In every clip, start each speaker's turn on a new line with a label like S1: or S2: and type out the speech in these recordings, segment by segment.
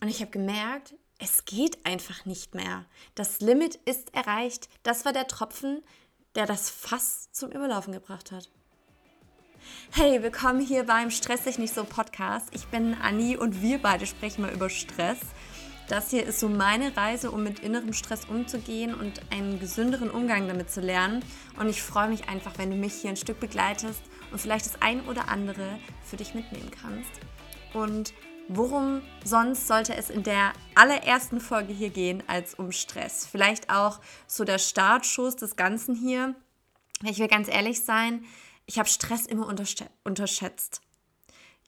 S1: Und ich habe gemerkt, es geht einfach nicht mehr. Das Limit ist erreicht. Das war der Tropfen, der das Fass zum Überlaufen gebracht hat. Hey, willkommen hier beim Stress dich nicht so Podcast. Ich bin Anni und wir beide sprechen mal über Stress. Das hier ist so meine Reise, um mit innerem Stress umzugehen und einen gesünderen Umgang damit zu lernen. Und ich freue mich einfach, wenn du mich hier ein Stück begleitest und vielleicht das ein oder andere für dich mitnehmen kannst. Und worum sonst sollte es in der allerersten Folge hier gehen als um Stress? Vielleicht auch so der Startschuss des Ganzen hier. Ich will ganz ehrlich sein, ich habe Stress immer unterschätzt.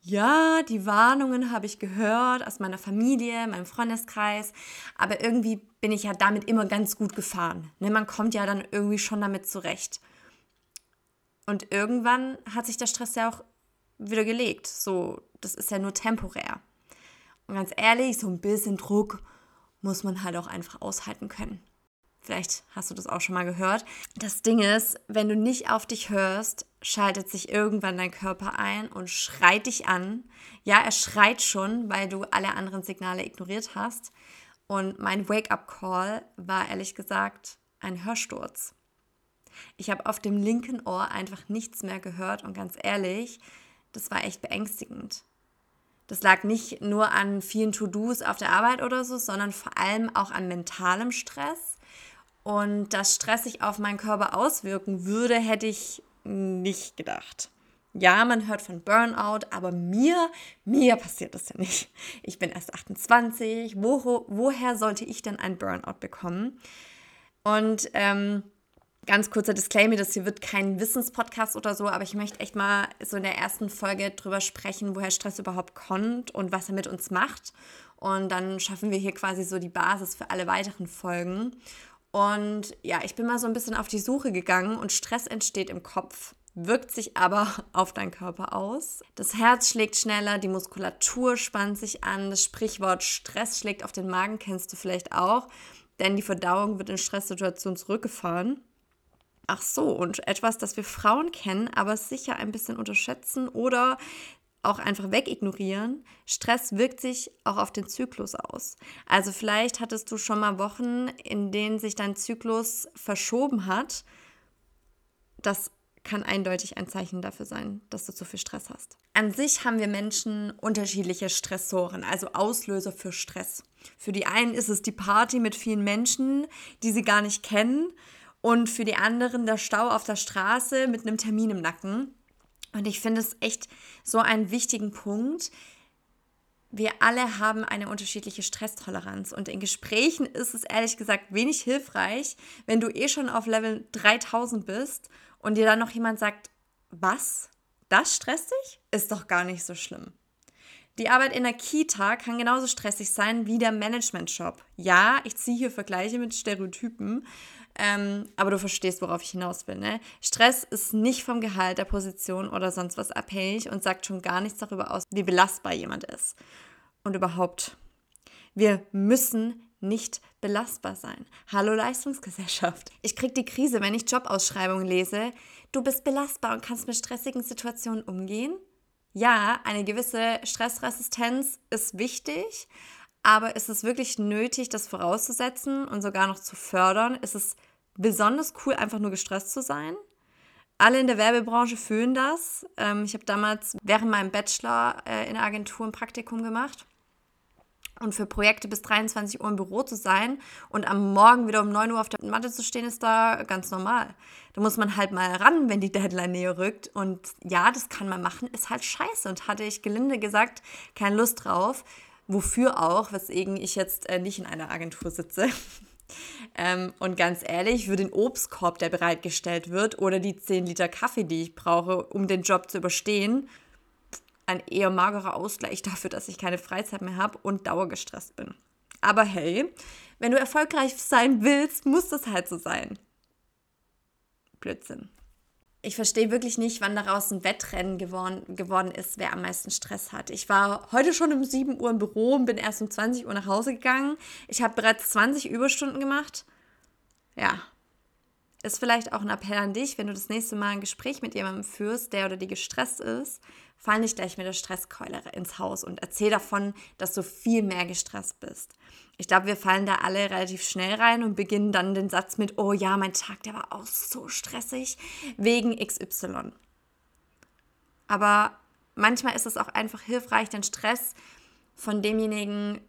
S1: Ja, die Warnungen habe ich gehört aus meiner Familie, meinem Freundeskreis, aber irgendwie bin ich ja damit immer ganz gut gefahren. Ne, man kommt ja dann irgendwie schon damit zurecht. Und irgendwann hat sich der Stress ja auch wieder gelegt. So, das ist ja nur temporär. Und ganz ehrlich, so ein bisschen Druck muss man halt auch einfach aushalten können. Vielleicht hast du das auch schon mal gehört. Das Ding ist, wenn du nicht auf dich hörst, schaltet sich irgendwann dein Körper ein und schreit dich an. Ja, er schreit schon, weil du alle anderen Signale ignoriert hast. Und mein Wake-up-Call war ehrlich gesagt ein Hörsturz. Ich habe auf dem linken Ohr einfach nichts mehr gehört und ganz ehrlich, das war echt beängstigend. Das lag nicht nur an vielen To-Dos auf der Arbeit oder so, sondern vor allem auch an mentalem Stress. Und dass Stress sich auf meinen Körper auswirken würde, hätte ich nicht gedacht. Ja, man hört von Burnout, aber mir, mir passiert das ja nicht. Ich bin erst 28. Wo, woher sollte ich denn ein Burnout bekommen? Und ähm, ganz kurzer Disclaimer, das hier wird kein Wissenspodcast oder so, aber ich möchte echt mal so in der ersten Folge drüber sprechen, woher Stress überhaupt kommt und was er mit uns macht. Und dann schaffen wir hier quasi so die Basis für alle weiteren Folgen. Und ja, ich bin mal so ein bisschen auf die Suche gegangen und Stress entsteht im Kopf, wirkt sich aber auf deinen Körper aus. Das Herz schlägt schneller, die Muskulatur spannt sich an, das Sprichwort Stress schlägt auf den Magen kennst du vielleicht auch, denn die Verdauung wird in Stresssituationen zurückgefahren. Ach so, und etwas, das wir Frauen kennen, aber sicher ein bisschen unterschätzen oder auch einfach wegignorieren. Stress wirkt sich auch auf den Zyklus aus. Also vielleicht hattest du schon mal Wochen, in denen sich dein Zyklus verschoben hat. Das kann eindeutig ein Zeichen dafür sein, dass du zu viel Stress hast. An sich haben wir Menschen unterschiedliche Stressoren, also Auslöser für Stress. Für die einen ist es die Party mit vielen Menschen, die sie gar nicht kennen und für die anderen der Stau auf der Straße mit einem Termin im Nacken. Und ich finde es echt so einen wichtigen Punkt. Wir alle haben eine unterschiedliche Stresstoleranz und in Gesprächen ist es ehrlich gesagt wenig hilfreich, wenn du eh schon auf Level 3000 bist und dir dann noch jemand sagt, was? Das stresst dich? Ist doch gar nicht so schlimm. Die Arbeit in der Kita kann genauso stressig sein wie der Management-Job. Ja, ich ziehe hier Vergleiche mit Stereotypen, ähm, aber du verstehst, worauf ich hinaus will. Ne? Stress ist nicht vom Gehalt, der Position oder sonst was abhängig und sagt schon gar nichts darüber aus, wie belastbar jemand ist. Und überhaupt, wir müssen nicht belastbar sein. Hallo Leistungsgesellschaft. Ich kriege die Krise, wenn ich Jobausschreibungen lese. Du bist belastbar und kannst mit stressigen Situationen umgehen. Ja, eine gewisse Stressresistenz ist wichtig, aber ist es wirklich nötig, das vorauszusetzen und sogar noch zu fördern? Ist es besonders cool, einfach nur gestresst zu sein? Alle in der Werbebranche fühlen das. Ähm, ich habe damals während meinem Bachelor äh, in der Agentur ein Praktikum gemacht. Und für Projekte bis 23 Uhr im Büro zu sein und am Morgen wieder um 9 Uhr auf der Matte zu stehen, ist da ganz normal. Da muss man halt mal ran, wenn die Deadline näher rückt. Und ja, das kann man machen, ist halt scheiße. Und hatte ich gelinde gesagt, keine Lust drauf. Wofür auch, weswegen ich jetzt äh, nicht in einer Agentur sitze. ähm, und ganz ehrlich, für den Obstkorb, der bereitgestellt wird, oder die 10 Liter Kaffee, die ich brauche, um den Job zu überstehen, ein eher magerer Ausgleich dafür, dass ich keine Freizeit mehr habe und dauergestresst bin. Aber hey, wenn du erfolgreich sein willst, muss das halt so sein. Blödsinn ich verstehe wirklich nicht, wann daraus ein Wettrennen geworden, geworden ist, wer am meisten Stress hat. Ich war heute schon um 7 Uhr im Büro und bin erst um 20 Uhr nach Hause gegangen. Ich habe bereits 20 Überstunden gemacht. Ja. ist vielleicht auch ein Appell an dich, wenn du das nächste Mal ein Gespräch mit jemandem führst, der oder die gestresst ist, fall nicht gleich mit der Stresskeule ins Haus und erzähl davon, dass du viel mehr gestresst bist. Ich glaube, wir fallen da alle relativ schnell rein und beginnen dann den Satz mit, oh ja, mein Tag, der war auch so stressig wegen XY. Aber manchmal ist es auch einfach hilfreich, den Stress von demjenigen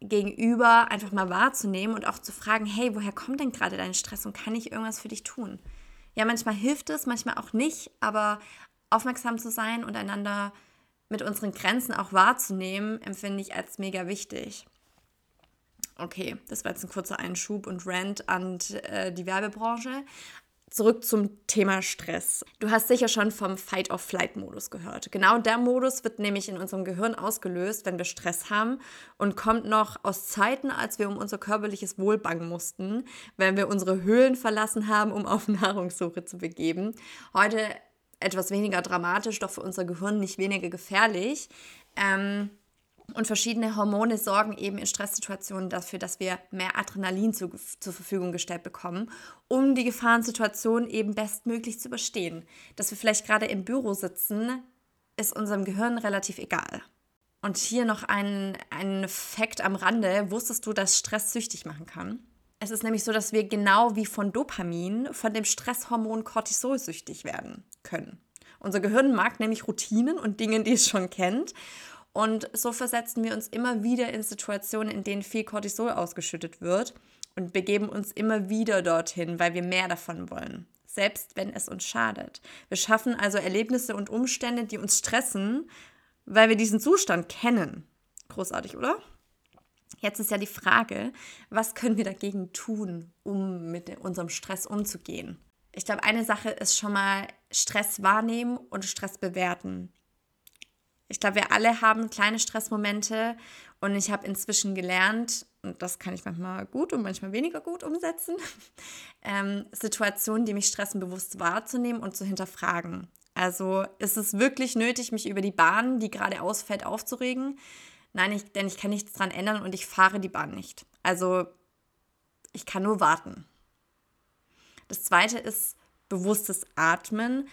S1: gegenüber einfach mal wahrzunehmen und auch zu fragen, hey, woher kommt denn gerade dein Stress und kann ich irgendwas für dich tun? Ja, manchmal hilft es, manchmal auch nicht, aber aufmerksam zu sein und einander mit unseren Grenzen auch wahrzunehmen, empfinde ich als mega wichtig. Okay, das war jetzt ein kurzer Einschub und Rant an äh, die Werbebranche zurück zum Thema Stress. Du hast sicher schon vom Fight-of-Flight-Modus gehört. Genau der Modus wird nämlich in unserem Gehirn ausgelöst, wenn wir Stress haben und kommt noch aus Zeiten, als wir um unser körperliches Wohl bangen mussten, wenn wir unsere Höhlen verlassen haben, um auf Nahrungssuche zu begeben. Heute etwas weniger dramatisch, doch für unser Gehirn nicht weniger gefährlich. Ähm, und verschiedene Hormone sorgen eben in Stresssituationen dafür, dass wir mehr Adrenalin zu, zur Verfügung gestellt bekommen, um die Gefahrensituation eben bestmöglich zu überstehen. Dass wir vielleicht gerade im Büro sitzen, ist unserem Gehirn relativ egal. Und hier noch ein, ein Fakt am Rande. Wusstest du, dass Stress süchtig machen kann? Es ist nämlich so, dass wir genau wie von Dopamin von dem Stresshormon Cortisol süchtig werden können. Unser Gehirn mag nämlich Routinen und Dinge, die es schon kennt. Und so versetzen wir uns immer wieder in Situationen, in denen viel Cortisol ausgeschüttet wird und begeben uns immer wieder dorthin, weil wir mehr davon wollen, selbst wenn es uns schadet. Wir schaffen also Erlebnisse und Umstände, die uns stressen, weil wir diesen Zustand kennen. Großartig, oder? Jetzt ist ja die Frage, was können wir dagegen tun, um mit unserem Stress umzugehen? Ich glaube, eine Sache ist schon mal Stress wahrnehmen und Stress bewerten. Ich glaube, wir alle haben kleine Stressmomente und ich habe inzwischen gelernt, und das kann ich manchmal gut und manchmal weniger gut umsetzen, ähm, Situationen, die mich stressen, bewusst wahrzunehmen und zu hinterfragen. Also ist es wirklich nötig, mich über die Bahn, die gerade ausfällt, aufzuregen? Nein, ich, denn ich kann nichts daran ändern und ich fahre die Bahn nicht. Also ich kann nur warten. Das zweite ist bewusstes Atmen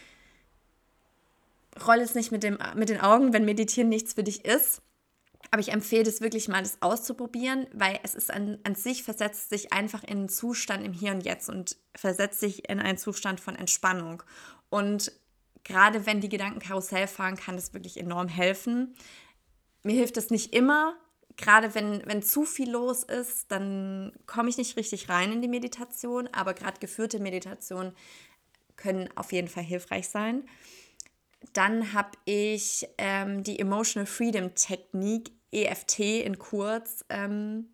S1: roll es nicht mit, dem, mit den Augen, wenn Meditieren nichts für dich ist. Aber ich empfehle es wirklich mal, das auszuprobieren, weil es ist an, an sich, versetzt sich einfach in einen Zustand im Hier und Jetzt und versetzt sich in einen Zustand von Entspannung. Und gerade wenn die Gedanken Karussell fahren, kann das wirklich enorm helfen. Mir hilft es nicht immer, gerade wenn, wenn zu viel los ist, dann komme ich nicht richtig rein in die Meditation, aber gerade geführte Meditationen können auf jeden Fall hilfreich sein. Dann habe ich ähm, die Emotional Freedom Technik, EFT in kurz, ähm,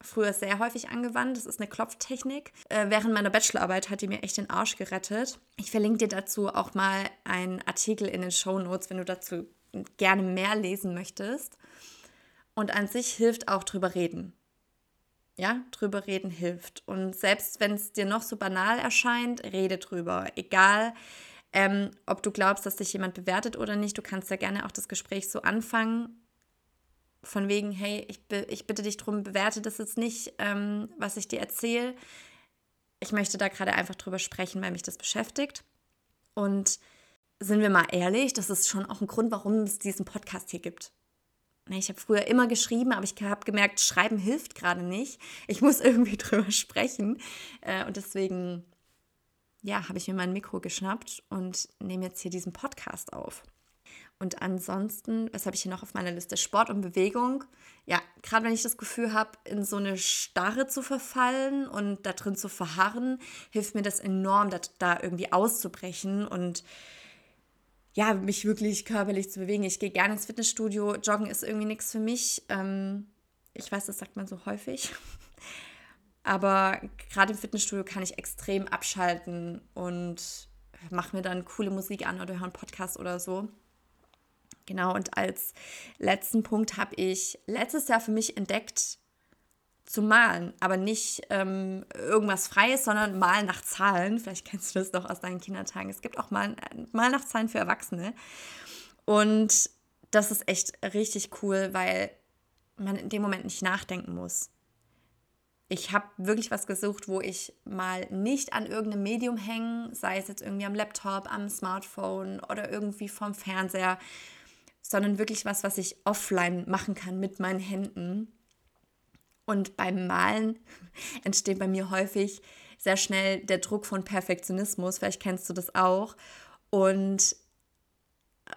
S1: früher sehr häufig angewandt. Das ist eine Klopftechnik. Äh, während meiner Bachelorarbeit hat die mir echt den Arsch gerettet. Ich verlinke dir dazu auch mal einen Artikel in den Show Notes, wenn du dazu gerne mehr lesen möchtest. Und an sich hilft auch drüber reden. Ja, drüber reden hilft. Und selbst wenn es dir noch so banal erscheint, rede drüber. Egal, ähm, ob du glaubst, dass dich jemand bewertet oder nicht. Du kannst ja gerne auch das Gespräch so anfangen, von wegen, hey, ich, ich bitte dich darum, bewerte das jetzt nicht, ähm, was ich dir erzähle. Ich möchte da gerade einfach drüber sprechen, weil mich das beschäftigt. Und sind wir mal ehrlich, das ist schon auch ein Grund, warum es diesen Podcast hier gibt. Ich habe früher immer geschrieben, aber ich habe gemerkt, Schreiben hilft gerade nicht. Ich muss irgendwie drüber sprechen. Äh, und deswegen ja, habe ich mir mein Mikro geschnappt und nehme jetzt hier diesen Podcast auf. Und ansonsten, was habe ich hier noch auf meiner Liste? Sport und Bewegung. Ja, gerade wenn ich das Gefühl habe, in so eine Starre zu verfallen und da drin zu verharren, hilft mir das enorm, da, da irgendwie auszubrechen und ja, mich wirklich körperlich zu bewegen. Ich gehe gerne ins Fitnessstudio. Joggen ist irgendwie nichts für mich. Ähm, ich weiß, das sagt man so häufig. Aber gerade im Fitnessstudio kann ich extrem abschalten und mache mir dann coole Musik an oder höre einen Podcast oder so. Genau, und als letzten Punkt habe ich letztes Jahr für mich entdeckt, zu malen, aber nicht ähm, irgendwas Freies, sondern malen nach Zahlen. Vielleicht kennst du das noch aus deinen Kindertagen. Es gibt auch mal, mal nach Zahlen für Erwachsene. Und das ist echt richtig cool, weil man in dem Moment nicht nachdenken muss ich habe wirklich was gesucht, wo ich mal nicht an irgendeinem Medium hänge, sei es jetzt irgendwie am Laptop, am Smartphone oder irgendwie vom Fernseher, sondern wirklich was, was ich offline machen kann mit meinen Händen. Und beim Malen entsteht bei mir häufig sehr schnell der Druck von Perfektionismus, vielleicht kennst du das auch. Und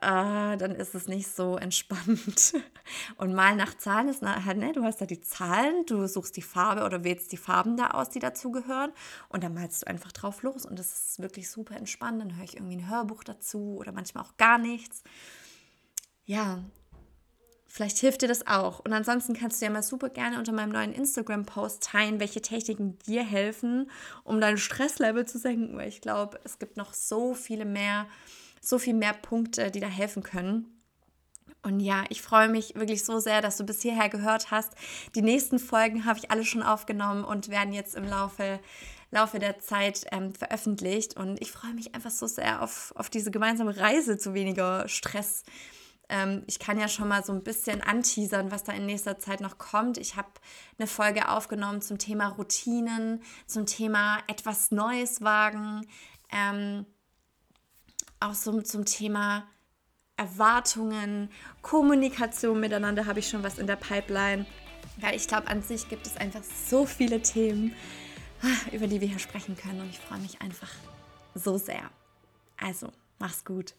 S1: ah, dann ist es nicht so entspannt. Und mal nach Zahlen ist halt, ne, du hast da die Zahlen, du suchst die Farbe oder wählst die Farben da aus, die dazugehören und dann malst du einfach drauf los und das ist wirklich super entspannt. Dann höre ich irgendwie ein Hörbuch dazu oder manchmal auch gar nichts. Ja, Vielleicht hilft dir das auch. Und ansonsten kannst du ja mal super gerne unter meinem neuen Instagram-Post teilen, welche Techniken dir helfen, um dein Stresslevel zu senken. Weil ich glaube, es gibt noch so viele mehr so viel mehr Punkte, die da helfen können. Und ja, ich freue mich wirklich so sehr, dass du bis hierher gehört hast. Die nächsten Folgen habe ich alle schon aufgenommen und werden jetzt im Laufe, Laufe der Zeit ähm, veröffentlicht. Und ich freue mich einfach so sehr auf, auf diese gemeinsame Reise zu weniger Stress. Ähm, ich kann ja schon mal so ein bisschen anteasern, was da in nächster Zeit noch kommt. Ich habe eine Folge aufgenommen zum Thema Routinen, zum Thema etwas Neues wagen. Ähm, auch so zum Thema Erwartungen, Kommunikation miteinander habe ich schon was in der Pipeline. Weil ich glaube, an sich gibt es einfach so viele Themen, über die wir hier sprechen können. Und ich freue mich einfach so sehr. Also, mach's gut.